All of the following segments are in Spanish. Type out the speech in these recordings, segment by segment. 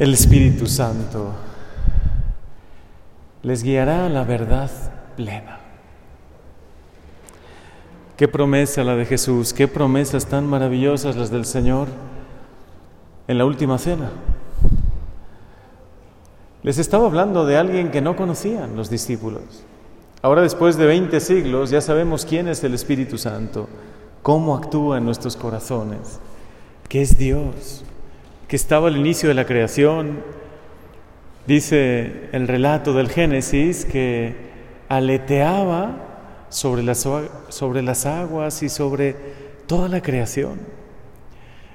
El Espíritu Santo les guiará a la verdad plena. Qué promesa la de Jesús, qué promesas tan maravillosas las del Señor en la última cena. Les estaba hablando de alguien que no conocían los discípulos. Ahora después de 20 siglos ya sabemos quién es el Espíritu Santo, cómo actúa en nuestros corazones, que es Dios, que estaba al inicio de la creación. Dice el relato del Génesis que aleteaba sobre las, sobre las aguas y sobre toda la creación.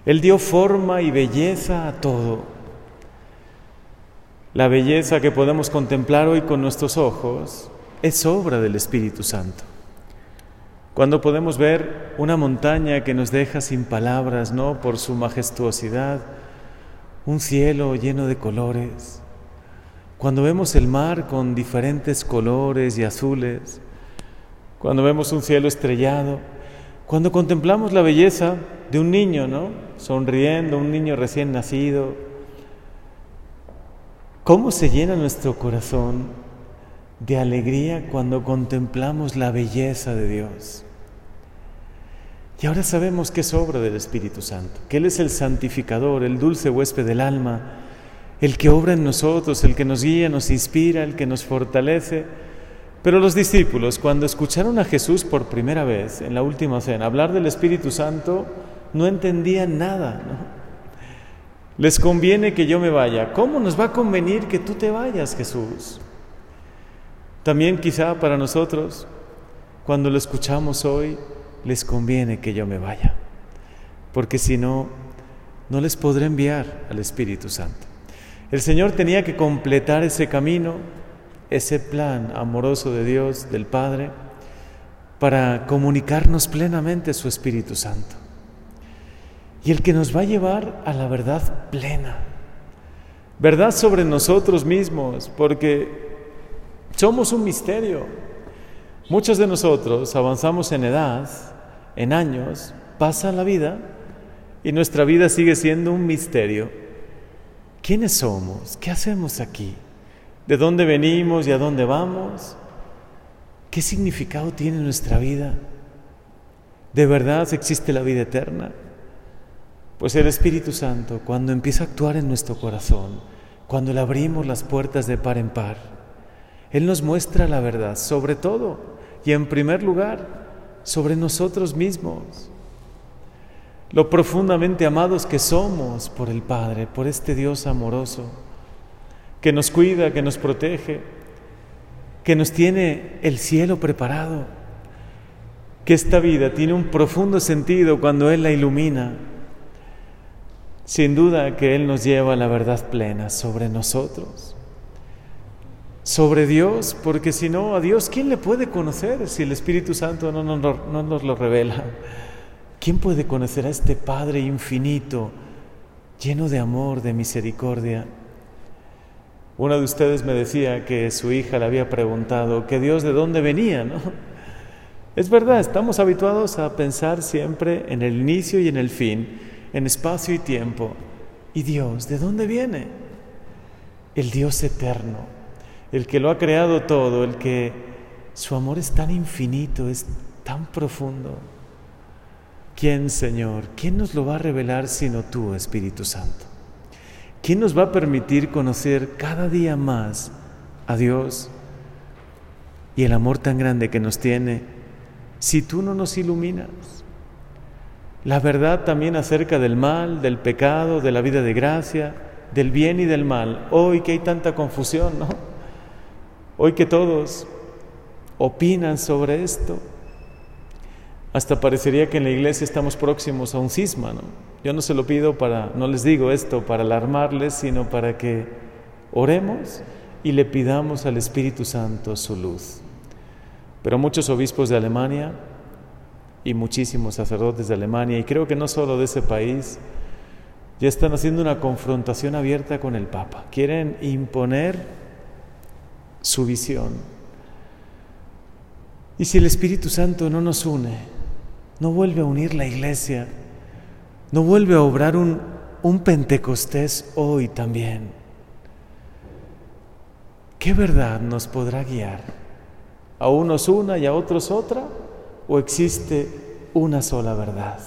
Él dio forma y belleza a todo. La belleza que podemos contemplar hoy con nuestros ojos es obra del Espíritu Santo. Cuando podemos ver una montaña que nos deja sin palabras, ¿no? Por su majestuosidad, un cielo lleno de colores. Cuando vemos el mar con diferentes colores y azules, cuando vemos un cielo estrellado, cuando contemplamos la belleza de un niño, ¿no? Sonriendo, un niño recién nacido, ¿Cómo se llena nuestro corazón de alegría cuando contemplamos la belleza de Dios? Y ahora sabemos que es obra del Espíritu Santo, que Él es el santificador, el dulce huésped del alma, el que obra en nosotros, el que nos guía, nos inspira, el que nos fortalece. Pero los discípulos, cuando escucharon a Jesús por primera vez en la última cena hablar del Espíritu Santo, no entendían nada. Les conviene que yo me vaya. ¿Cómo nos va a convenir que tú te vayas, Jesús? También quizá para nosotros, cuando lo escuchamos hoy, les conviene que yo me vaya, porque si no, no les podré enviar al Espíritu Santo. El Señor tenía que completar ese camino, ese plan amoroso de Dios, del Padre, para comunicarnos plenamente su Espíritu Santo y el que nos va a llevar a la verdad plena. Verdad sobre nosotros mismos, porque somos un misterio. Muchos de nosotros avanzamos en edad, en años, pasa la vida y nuestra vida sigue siendo un misterio. ¿Quiénes somos? ¿Qué hacemos aquí? ¿De dónde venimos y a dónde vamos? ¿Qué significado tiene nuestra vida? ¿De verdad existe la vida eterna? Pues el Espíritu Santo, cuando empieza a actuar en nuestro corazón, cuando le abrimos las puertas de par en par, Él nos muestra la verdad, sobre todo y en primer lugar, sobre nosotros mismos. Lo profundamente amados que somos por el Padre, por este Dios amoroso, que nos cuida, que nos protege, que nos tiene el cielo preparado, que esta vida tiene un profundo sentido cuando Él la ilumina sin duda que Él nos lleva a la verdad plena sobre nosotros, sobre Dios, porque si no, a Dios, ¿quién le puede conocer si el Espíritu Santo no, no nos lo revela? ¿Quién puede conocer a este Padre infinito, lleno de amor, de misericordia? Una de ustedes me decía que su hija le había preguntado que Dios de dónde venía, ¿no? Es verdad, estamos habituados a pensar siempre en el inicio y en el fin, en espacio y tiempo. ¿Y Dios de dónde viene? El Dios eterno, el que lo ha creado todo, el que su amor es tan infinito, es tan profundo. ¿Quién, Señor? ¿Quién nos lo va a revelar sino tú, Espíritu Santo? ¿Quién nos va a permitir conocer cada día más a Dios y el amor tan grande que nos tiene si tú no nos iluminas? La verdad también acerca del mal, del pecado, de la vida de gracia, del bien y del mal. Hoy que hay tanta confusión, ¿no? Hoy que todos opinan sobre esto. Hasta parecería que en la iglesia estamos próximos a un cisma, ¿no? Yo no se lo pido para, no les digo esto para alarmarles, sino para que oremos y le pidamos al Espíritu Santo su luz. Pero muchos obispos de Alemania y muchísimos sacerdotes de Alemania, y creo que no solo de ese país, ya están haciendo una confrontación abierta con el Papa. Quieren imponer su visión. Y si el Espíritu Santo no nos une, no vuelve a unir la iglesia, no vuelve a obrar un, un Pentecostés hoy también. ¿Qué verdad nos podrá guiar? ¿A unos una y a otros otra? ¿O existe una sola verdad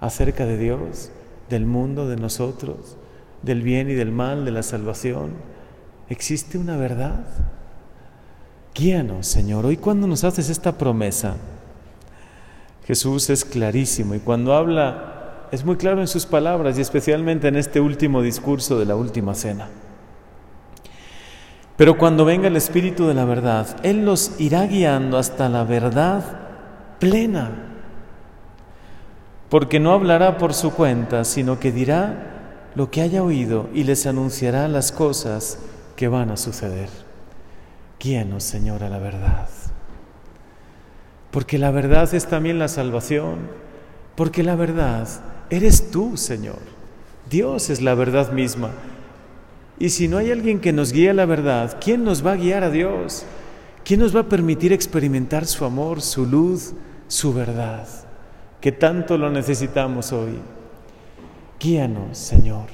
acerca de Dios, del mundo, de nosotros, del bien y del mal, de la salvación? ¿Existe una verdad? Guíanos, Señor. Hoy cuando nos haces esta promesa, Jesús es clarísimo y cuando habla es muy claro en sus palabras y especialmente en este último discurso de la última cena. Pero cuando venga el Espíritu de la verdad, Él los irá guiando hasta la verdad plena, porque no hablará por su cuenta, sino que dirá lo que haya oído y les anunciará las cosas que van a suceder. Guíanos, Señor, a la verdad. Porque la verdad es también la salvación. Porque la verdad eres tú, Señor. Dios es la verdad misma. Y si no hay alguien que nos guíe a la verdad, ¿quién nos va a guiar a Dios? ¿Quién nos va a permitir experimentar su amor, su luz, su verdad? Que tanto lo necesitamos hoy. Guíanos, Señor.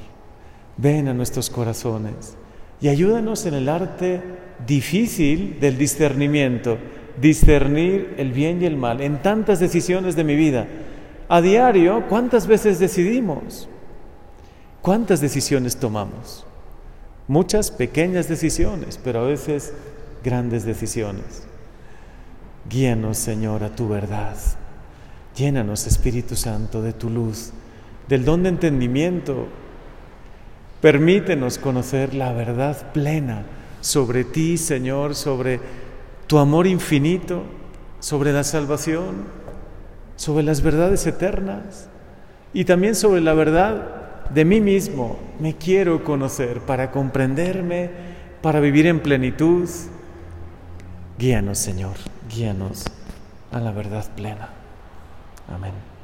Ven a nuestros corazones y ayúdanos en el arte difícil del discernimiento, discernir el bien y el mal en tantas decisiones de mi vida. A diario, ¿cuántas veces decidimos? ¿Cuántas decisiones tomamos? Muchas pequeñas decisiones, pero a veces grandes decisiones. Guíanos, Señor, a tu verdad. Llénanos, Espíritu Santo, de tu luz, del don de entendimiento. Permítenos conocer la verdad plena sobre ti, Señor, sobre tu amor infinito, sobre la salvación, sobre las verdades eternas y también sobre la verdad de mí mismo. Me quiero conocer para comprenderme, para vivir en plenitud. Guíanos, Señor, guíanos a la verdad plena. Amén.